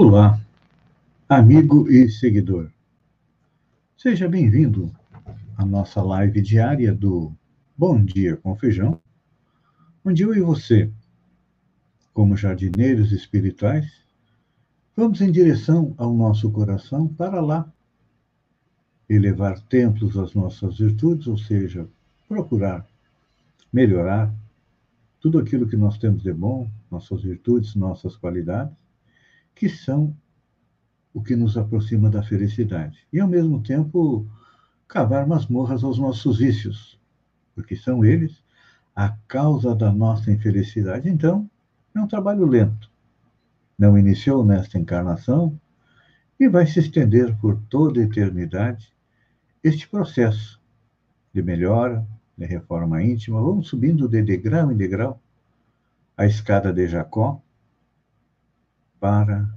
Olá, amigo e seguidor. Seja bem-vindo à nossa live diária do Bom Dia com Feijão, onde eu e você, como jardineiros espirituais, vamos em direção ao nosso coração para lá elevar templos às nossas virtudes, ou seja, procurar melhorar tudo aquilo que nós temos de bom, nossas virtudes, nossas qualidades, que são o que nos aproxima da felicidade. E, ao mesmo tempo, cavar masmorras aos nossos vícios, porque são eles a causa da nossa infelicidade. Então, é um trabalho lento. Não iniciou nesta encarnação e vai se estender por toda a eternidade este processo de melhora, de reforma íntima. Vamos subindo de degrau em degrau a escada de Jacó, para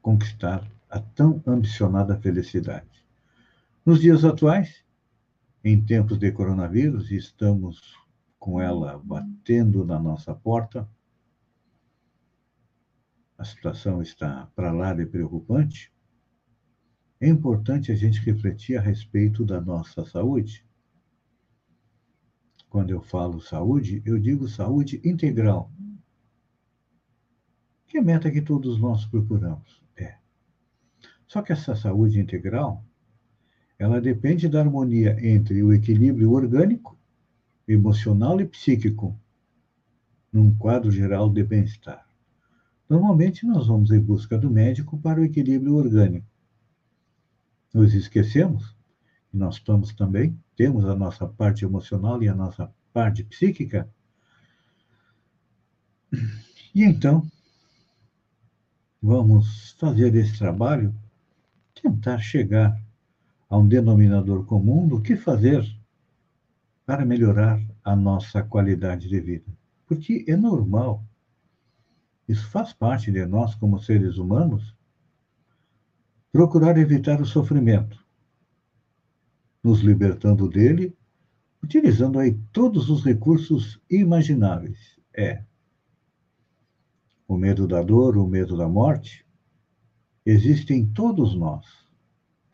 conquistar a tão ambicionada felicidade. Nos dias atuais, em tempos de coronavírus, estamos com ela batendo na nossa porta, a situação está para lá de preocupante. É importante a gente refletir a respeito da nossa saúde. Quando eu falo saúde, eu digo saúde integral, que é a meta que todos nós procuramos. É. Só que essa saúde integral, ela depende da harmonia entre o equilíbrio orgânico, emocional e psíquico, num quadro geral de bem-estar. Normalmente nós vamos em busca do médico para o equilíbrio orgânico. Nos esquecemos que nós estamos também, temos a nossa parte emocional e a nossa parte psíquica. E então, vamos fazer esse trabalho, tentar chegar a um denominador comum do que fazer para melhorar a nossa qualidade de vida. Porque é normal, isso faz parte de nós como seres humanos, procurar evitar o sofrimento, nos libertando dele, utilizando aí todos os recursos imagináveis. É, o medo da dor, o medo da morte, existe em todos nós.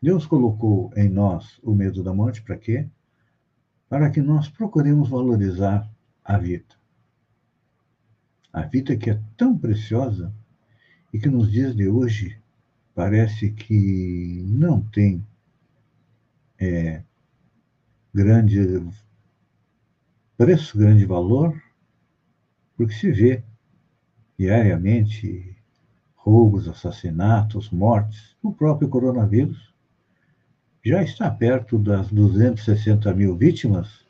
Deus colocou em nós o medo da morte para quê? Para que nós procuremos valorizar a vida. A vida que é tão preciosa e que nos dias de hoje parece que não tem é, grande preço, grande valor, porque se vê diariamente roubos, assassinatos, mortes. O próprio coronavírus já está perto das 260 mil vítimas.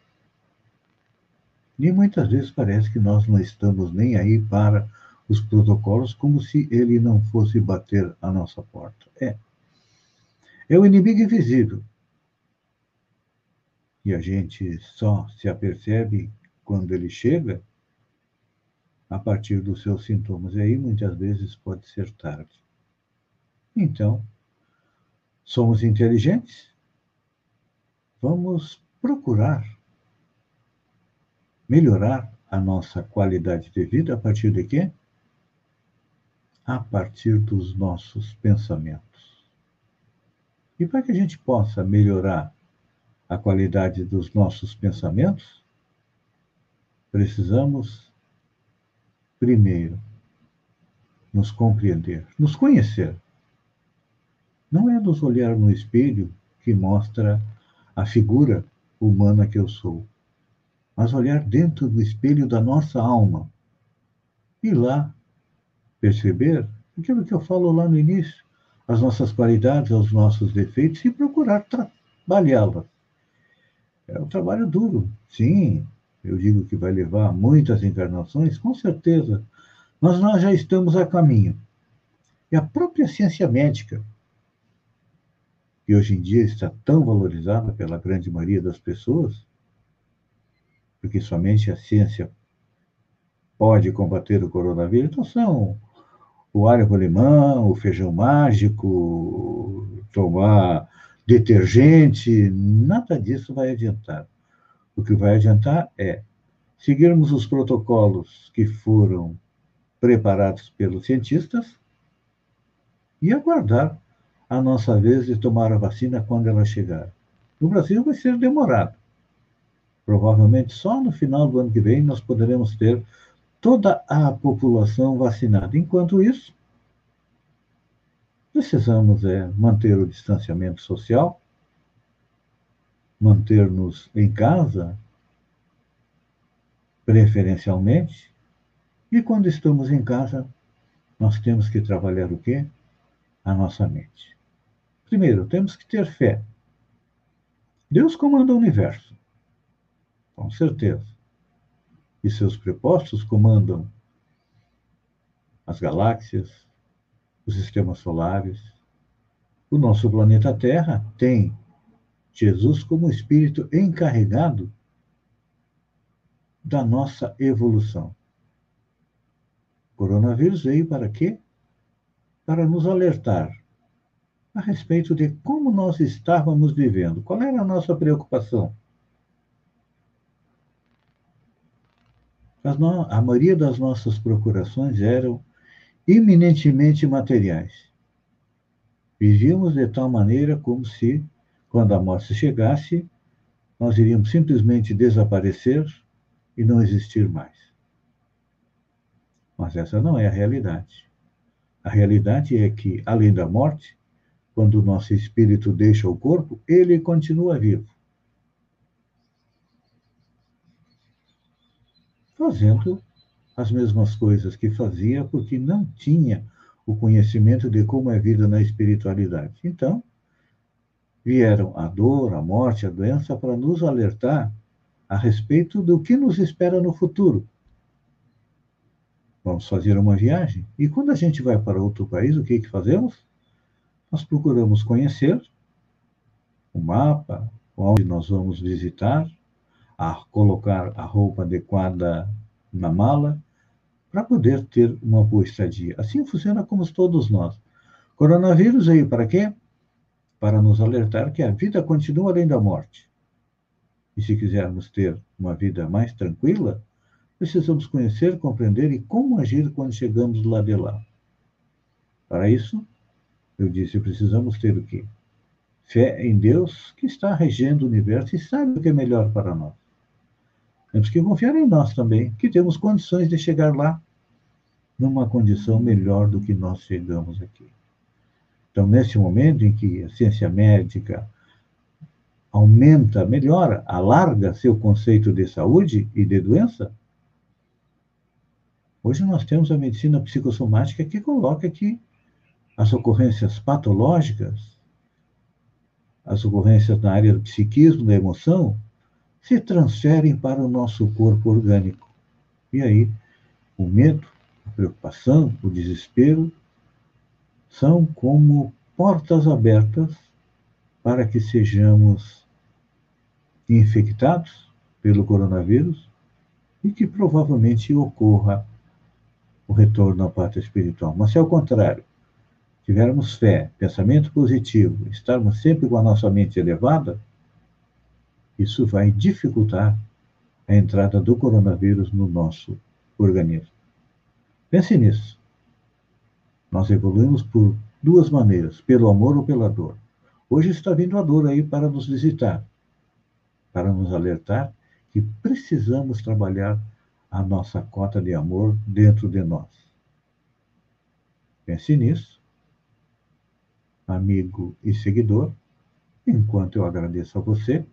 E muitas vezes parece que nós não estamos nem aí para os protocolos, como se ele não fosse bater a nossa porta. É. É o inimigo invisível. E a gente só se apercebe quando ele chega a partir dos seus sintomas. E aí, muitas vezes, pode ser tarde. Então, somos inteligentes? Vamos procurar melhorar a nossa qualidade de vida a partir de quê? A partir dos nossos pensamentos. E para que a gente possa melhorar a qualidade dos nossos pensamentos, precisamos primeiro, nos compreender, nos conhecer. Não é nos olhar no espelho que mostra a figura humana que eu sou, mas olhar dentro do espelho da nossa alma e lá perceber aquilo que eu falo lá no início, as nossas qualidades, os nossos defeitos e procurar trabalhá-las. É um trabalho duro, sim, eu digo que vai levar muitas encarnações, com certeza, mas nós já estamos a caminho. E a própria ciência médica, que hoje em dia está tão valorizada pela grande maioria das pessoas, porque somente a ciência pode combater o coronavírus, então são o alho rolimão, o feijão mágico, tomar detergente, nada disso vai adiantar. O que vai adiantar é seguirmos os protocolos que foram preparados pelos cientistas e aguardar a nossa vez de tomar a vacina quando ela chegar. No Brasil vai ser demorado. Provavelmente só no final do ano que vem nós poderemos ter toda a população vacinada. Enquanto isso, precisamos é, manter o distanciamento social, manter-nos em casa, preferencialmente, e quando estamos em casa, nós temos que trabalhar o quê? A nossa mente. Primeiro, temos que ter fé. Deus comanda o universo, com certeza. E seus prepostos comandam as galáxias, os sistemas solares. O nosso planeta Terra tem Jesus como espírito encarregado da nossa evolução. O coronavírus veio para quê? Para nos alertar a respeito de como nós estávamos vivendo. Qual era a nossa preocupação? a maioria das nossas procurações eram eminentemente materiais. Vivíamos de tal maneira como se, quando a morte chegasse, nós iríamos simplesmente desaparecer e não existir mais. Mas essa não é a realidade. A realidade é que, além da morte, quando o nosso espírito deixa o corpo, ele continua vivo. Fazendo as mesmas coisas que fazia, porque não tinha o conhecimento de como é a vida na espiritualidade. Então, vieram a dor, a morte, a doença para nos alertar a respeito do que nos espera no futuro. Vamos fazer uma viagem e quando a gente vai para outro país, o que, que fazemos? Nós procuramos conhecer o mapa, onde nós vamos visitar, a colocar a roupa adequada na mala, para poder ter uma boa estadia. Assim funciona como todos nós. Coronavírus veio para quê? Para nos alertar que a vida continua além da morte. E se quisermos ter uma vida mais tranquila, precisamos conhecer, compreender e como agir quando chegamos lá de lá. Para isso, eu disse, precisamos ter o quê? Fé em Deus que está regendo o universo e sabe o que é melhor para nós. Temos que confiar em nós também, que temos condições de chegar lá numa condição melhor do que nós chegamos aqui. Então, nesse momento em que a ciência médica aumenta, melhora, alarga seu conceito de saúde e de doença, hoje nós temos a medicina psicossomática que coloca que as ocorrências patológicas, as ocorrências na área do psiquismo, da emoção, se transferem para o nosso corpo orgânico. E aí, o medo, a preocupação, o desespero são como portas abertas para que sejamos infectados pelo coronavírus e que provavelmente ocorra o retorno à pátria espiritual. Mas se ao contrário, tivermos fé, pensamento positivo, estarmos sempre com a nossa mente elevada, isso vai dificultar a entrada do coronavírus no nosso organismo. Pense nisso. Nós evoluímos por duas maneiras, pelo amor ou pela dor. Hoje está vindo a dor aí para nos visitar, para nos alertar que precisamos trabalhar a nossa cota de amor dentro de nós. Pense nisso, amigo e seguidor, enquanto eu agradeço a você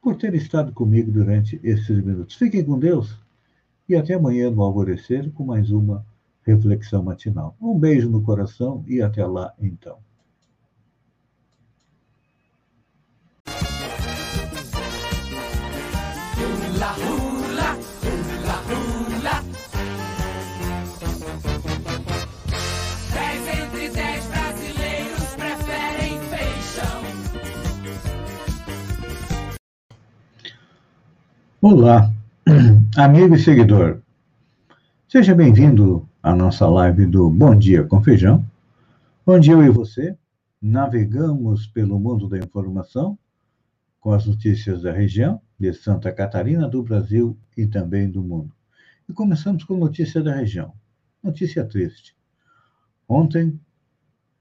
por ter estado comigo durante esses minutos. Fiquem com Deus e até amanhã no alvorecer com mais uma reflexão matinal. Um beijo no coração e até lá então. Olá, amigo e seguidor. Seja bem-vindo à nossa live do Bom Dia com Feijão, onde eu e você navegamos pelo mundo da informação com as notícias da região, de Santa Catarina, do Brasil e também do mundo. E começamos com notícia da região. Notícia triste. Ontem,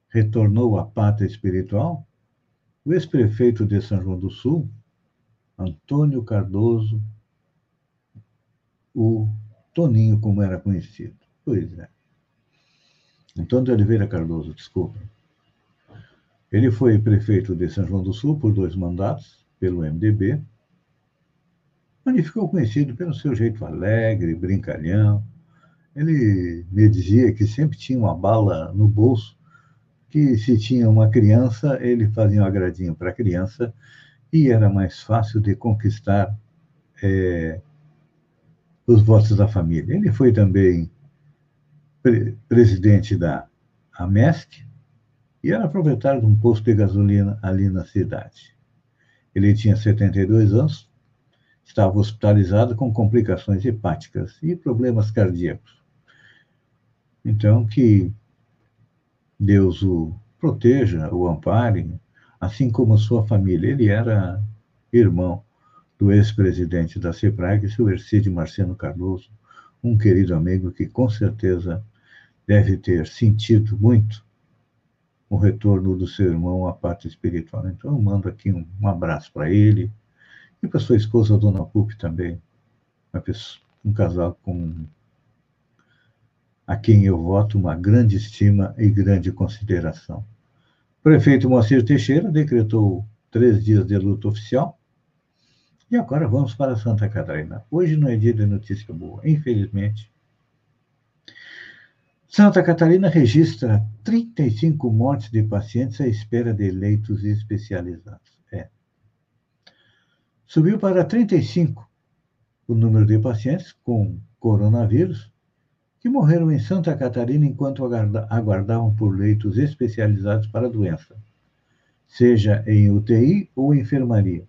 retornou à pátria espiritual, o ex-prefeito de São João do Sul, Antônio Cardoso, o Toninho, como era conhecido. Pois é. Antônio de Oliveira Cardoso, desculpa. Ele foi prefeito de São João do Sul por dois mandatos, pelo MDB, onde ficou conhecido pelo seu jeito alegre, brincalhão. Ele me dizia que sempre tinha uma bala no bolso, que se tinha uma criança, ele fazia um agradinho para a criança e era mais fácil de conquistar é, os votos da família. Ele foi também pre presidente da AMESC e era proprietário de um posto de gasolina ali na cidade. Ele tinha 72 anos, estava hospitalizado com complicações hepáticas e problemas cardíacos. Então, que Deus o proteja, o ampare, assim como sua família. Ele era irmão do ex-presidente da CEPRAG, seu Ercídio Marciano Cardoso, um querido amigo que com certeza deve ter sentido muito o retorno do seu irmão à parte espiritual. Então, eu mando aqui um, um abraço para ele e para sua esposa, dona Pupi, também, pessoa, um casal com a quem eu voto uma grande estima e grande consideração. O prefeito Moacir Teixeira decretou três dias de luta oficial. E agora vamos para Santa Catarina. Hoje não é dia de notícia boa, infelizmente. Santa Catarina registra 35 mortes de pacientes à espera de leitos especializados. É. Subiu para 35 o número de pacientes com coronavírus que morreram em Santa Catarina enquanto aguardavam por leitos especializados para a doença, seja em UTI ou enfermaria.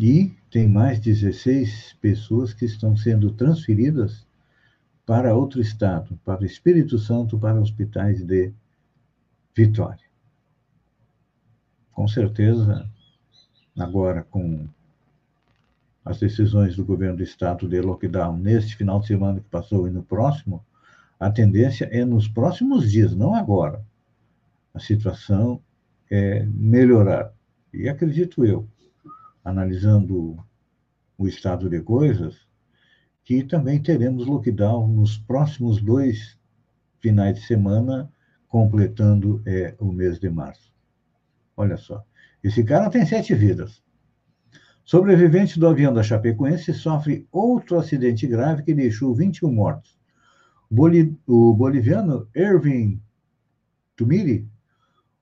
E tem mais 16 pessoas que estão sendo transferidas para outro estado, para o Espírito Santo, para hospitais de Vitória. Com certeza, agora com as decisões do governo do estado de lockdown neste final de semana que passou e no próximo, a tendência é nos próximos dias, não agora, a situação é melhorar. E acredito eu, analisando o estado de coisas, que também teremos lockdown nos próximos dois finais de semana, completando é, o mês de março. Olha só, esse cara tem sete vidas. Sobrevivente do avião da Chapecoense sofre outro acidente grave que deixou 21 mortos. O boliviano Erwin Tumiri,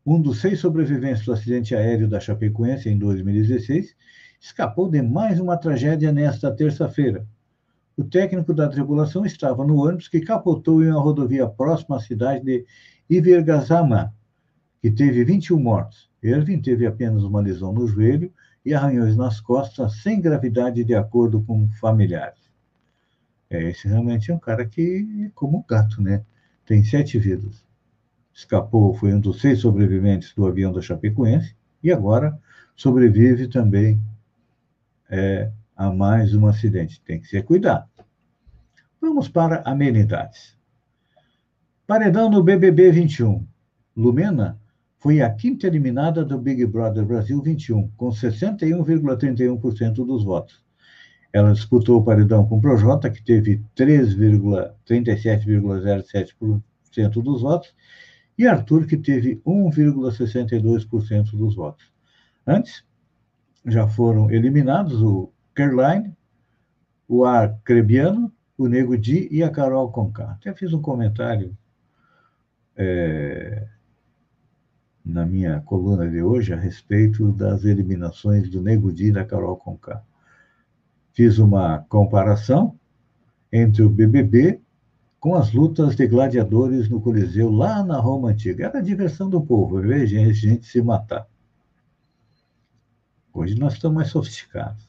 um dos seis sobreviventes do acidente aéreo da Chapecoense em 2016, escapou de mais uma tragédia nesta terça-feira. O técnico da tripulação estava no ônibus que capotou em uma rodovia próxima à cidade de Ivergazama, que teve 21 mortos. Erwin teve apenas uma lesão no joelho e arranhões nas costas, sem gravidade, de acordo com familiares. É, esse realmente é um cara que, como um gato, né? Tem sete vidas. Escapou, foi um dos seis sobreviventes do avião da Chapecoense e agora sobrevive também é, a mais um acidente. Tem que ser cuidado. Vamos para amenidades. Paredão no BBB 21. Lumena foi a quinta eliminada do Big Brother Brasil 21, com 61,31% dos votos. Ela disputou o paredão com o Projota, que teve 3,37,07% dos votos, e Arthur, que teve 1,62% dos votos. Antes, já foram eliminados o Caroline, o Arcrebiano, o Nego Di e a Carol Conká. Até fiz um comentário é, na minha coluna de hoje a respeito das eliminações do Nego Di e da Carol Conká. Fiz uma comparação entre o BBB com as lutas de gladiadores no Coliseu lá na Roma Antiga. Era a diversão do povo, ver gente, gente se matar. Hoje nós estamos mais sofisticados.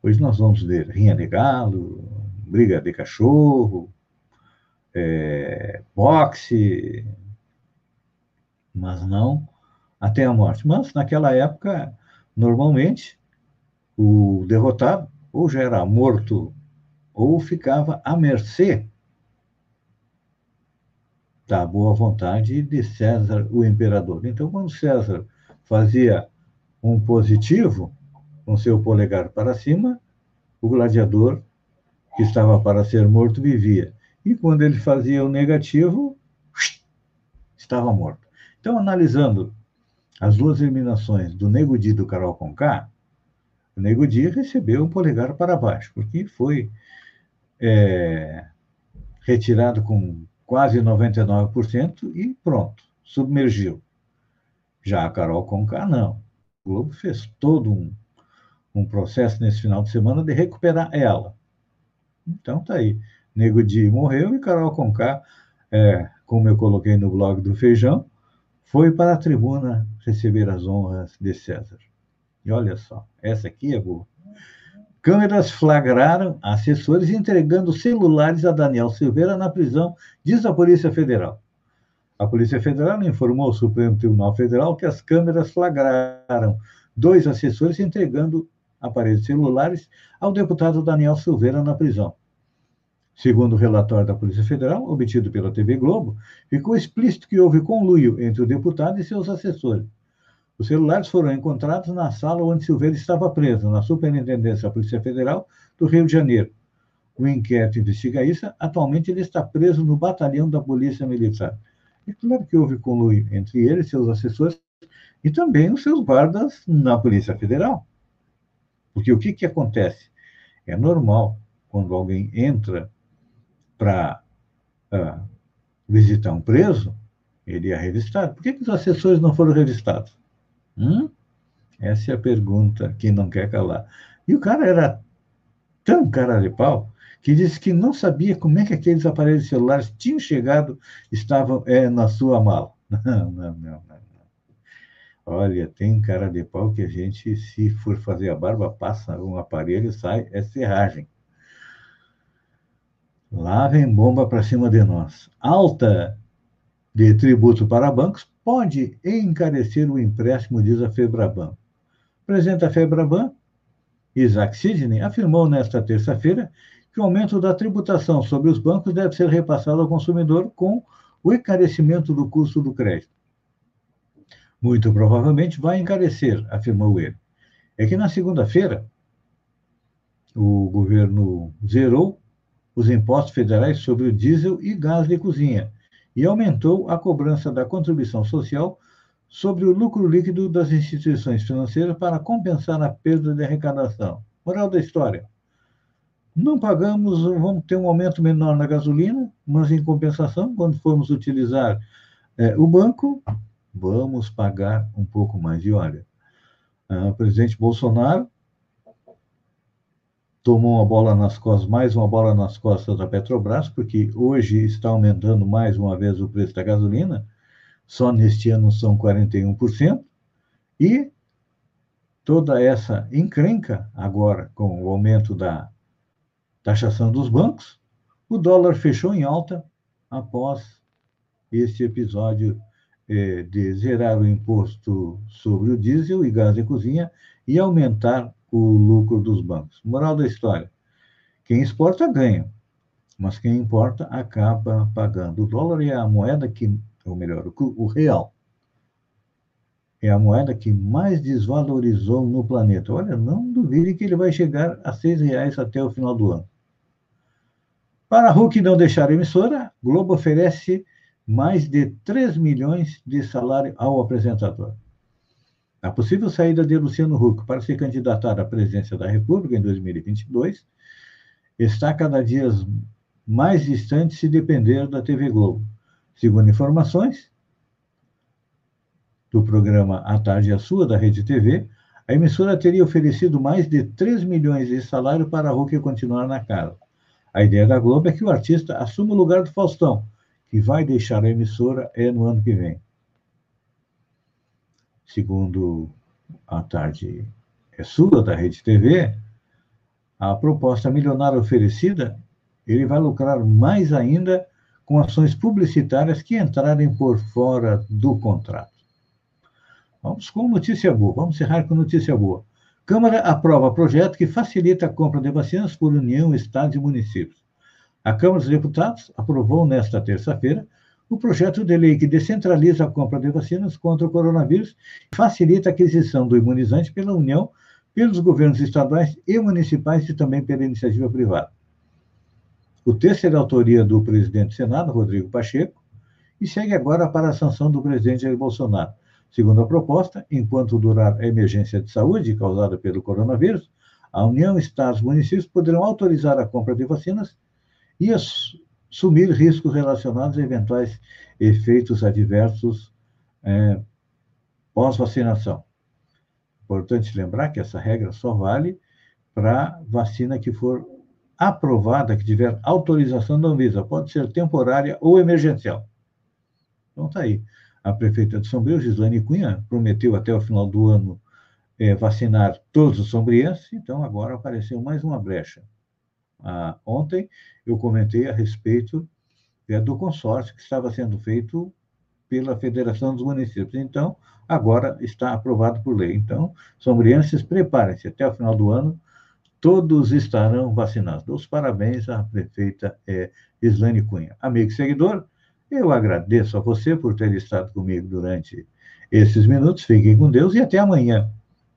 Hoje nós vamos ver rinha de galo, briga de cachorro, é, boxe, mas não até a morte. Mas, naquela época, normalmente, o derrotado ou já era morto ou ficava à mercê da boa vontade de César, o imperador. Então, quando César fazia um positivo, com seu polegar para cima, o gladiador que estava para ser morto vivia. E quando ele fazia o negativo, estava morto. Então, analisando as duas eliminações do Nego Di e do Carol Conká, o Nego Di recebeu um polegar para baixo, porque foi é, retirado com quase 99% e pronto, submergiu. Já a Carol Conká, não. O Globo fez todo um, um processo nesse final de semana de recuperar ela. Então tá aí. Nego Di morreu e Carol Conká, é, como eu coloquei no blog do Feijão, foi para a tribuna receber as honras de César. E olha só, essa aqui é boa. Câmeras flagraram assessores entregando celulares a Daniel Silveira na prisão, diz a Polícia Federal. A Polícia Federal informou ao Supremo Tribunal Federal que as câmeras flagraram dois assessores entregando aparelhos celulares ao deputado Daniel Silveira na prisão. Segundo o relatório da Polícia Federal, obtido pela TV Globo, ficou explícito que houve conluio entre o deputado e seus assessores. Os celulares foram encontrados na sala onde Silveira estava preso, na Superintendência da Polícia Federal do Rio de Janeiro. O inquérito investiga isso. Atualmente, ele está preso no batalhão da Polícia Militar. É claro que houve conluio entre ele e seus assessores e também os seus guardas na Polícia Federal. Porque o que, que acontece? É normal, quando alguém entra para uh, ah, visitar um preso, ele é revistado. Por que, que os assessores não foram revistados? Hum? Essa é a pergunta que não quer calar. E o cara era tão cara de pau que disse que não sabia como é que aqueles aparelhos celulares tinham chegado, estavam é, na sua mala. Não, não, não, não. Olha, tem cara de pau que a gente, se for fazer a barba, passa um aparelho sai, é serragem. Lá vem bomba para cima de nós. Alta de tributo para bancos pode encarecer o empréstimo, diz a Febraban. Presidente da Febraban, Isaac Sidney, afirmou nesta terça-feira que o aumento da tributação sobre os bancos deve ser repassado ao consumidor com o encarecimento do custo do crédito. Muito provavelmente vai encarecer, afirmou ele. É que na segunda-feira, o governo zerou os impostos federais sobre o diesel e gás de cozinha e aumentou a cobrança da contribuição social sobre o lucro líquido das instituições financeiras para compensar a perda de arrecadação. Moral da história: não pagamos, vamos ter um aumento menor na gasolina, mas em compensação, quando formos utilizar é, o banco, vamos pagar um pouco mais. E olha, o presidente Bolsonaro tomou uma bola nas costas, mais uma bola nas costas da Petrobras, porque hoje está aumentando mais uma vez o preço da gasolina, só neste ano são 41%, e toda essa encrenca agora com o aumento da taxação dos bancos, o dólar fechou em alta após esse episódio eh, de zerar o imposto sobre o diesel e gás de cozinha e aumentar o lucro dos bancos. Moral da história: quem exporta ganha, mas quem importa acaba pagando. O dólar é a moeda que, ou melhor, o real, é a moeda que mais desvalorizou no planeta. Olha, não duvide que ele vai chegar a seis reais até o final do ano. Para a Hulk não deixar a emissora, Globo oferece mais de 3 milhões de salário ao apresentador. A possível saída de Luciano Huck para se candidatar à presidência da República em 2022 está cada dia mais distante se depender da TV Globo. Segundo informações do programa A Tarde é Sua, da Rede TV, a emissora teria oferecido mais de 3 milhões de salário para Huck continuar na casa. A ideia da Globo é que o artista assuma o lugar do Faustão, que vai deixar a emissora é no ano que vem segundo a tarde é sua, da Rede TV, a proposta milionária oferecida, ele vai lucrar mais ainda com ações publicitárias que entrarem por fora do contrato. Vamos com notícia boa, vamos encerrar com notícia boa. Câmara aprova projeto que facilita a compra de vacinas por União, Estados e municípios. A Câmara dos Deputados aprovou nesta terça-feira o projeto de lei que descentraliza a compra de vacinas contra o coronavírus e facilita a aquisição do imunizante pela União, pelos governos estaduais e municipais e também pela iniciativa privada. O texto é da autoria do presidente do Senado, Rodrigo Pacheco, e segue agora para a sanção do presidente Jair Bolsonaro. Segundo a proposta, enquanto durar a emergência de saúde causada pelo coronavírus, a União, Estados e municípios poderão autorizar a compra de vacinas e assumir riscos relacionados a eventuais efeitos adversos é, pós-vacinação. Importante lembrar que essa regra só vale para vacina que for aprovada, que tiver autorização da Anvisa, pode ser temporária ou emergencial. Então está aí. A prefeita de São Breu, Gislaine Cunha, prometeu até o final do ano é, vacinar todos os sombrienses, então agora apareceu mais uma brecha. Ah, ontem eu comentei a respeito é, do consórcio que estava sendo feito pela Federação dos Municípios. Então, agora está aprovado por lei. Então, sombrienses, preparem-se, até o final do ano, todos estarão vacinados. Os parabéns à prefeita é, Islane Cunha. Amigo e seguidor, eu agradeço a você por ter estado comigo durante esses minutos. Fiquem com Deus e até amanhã,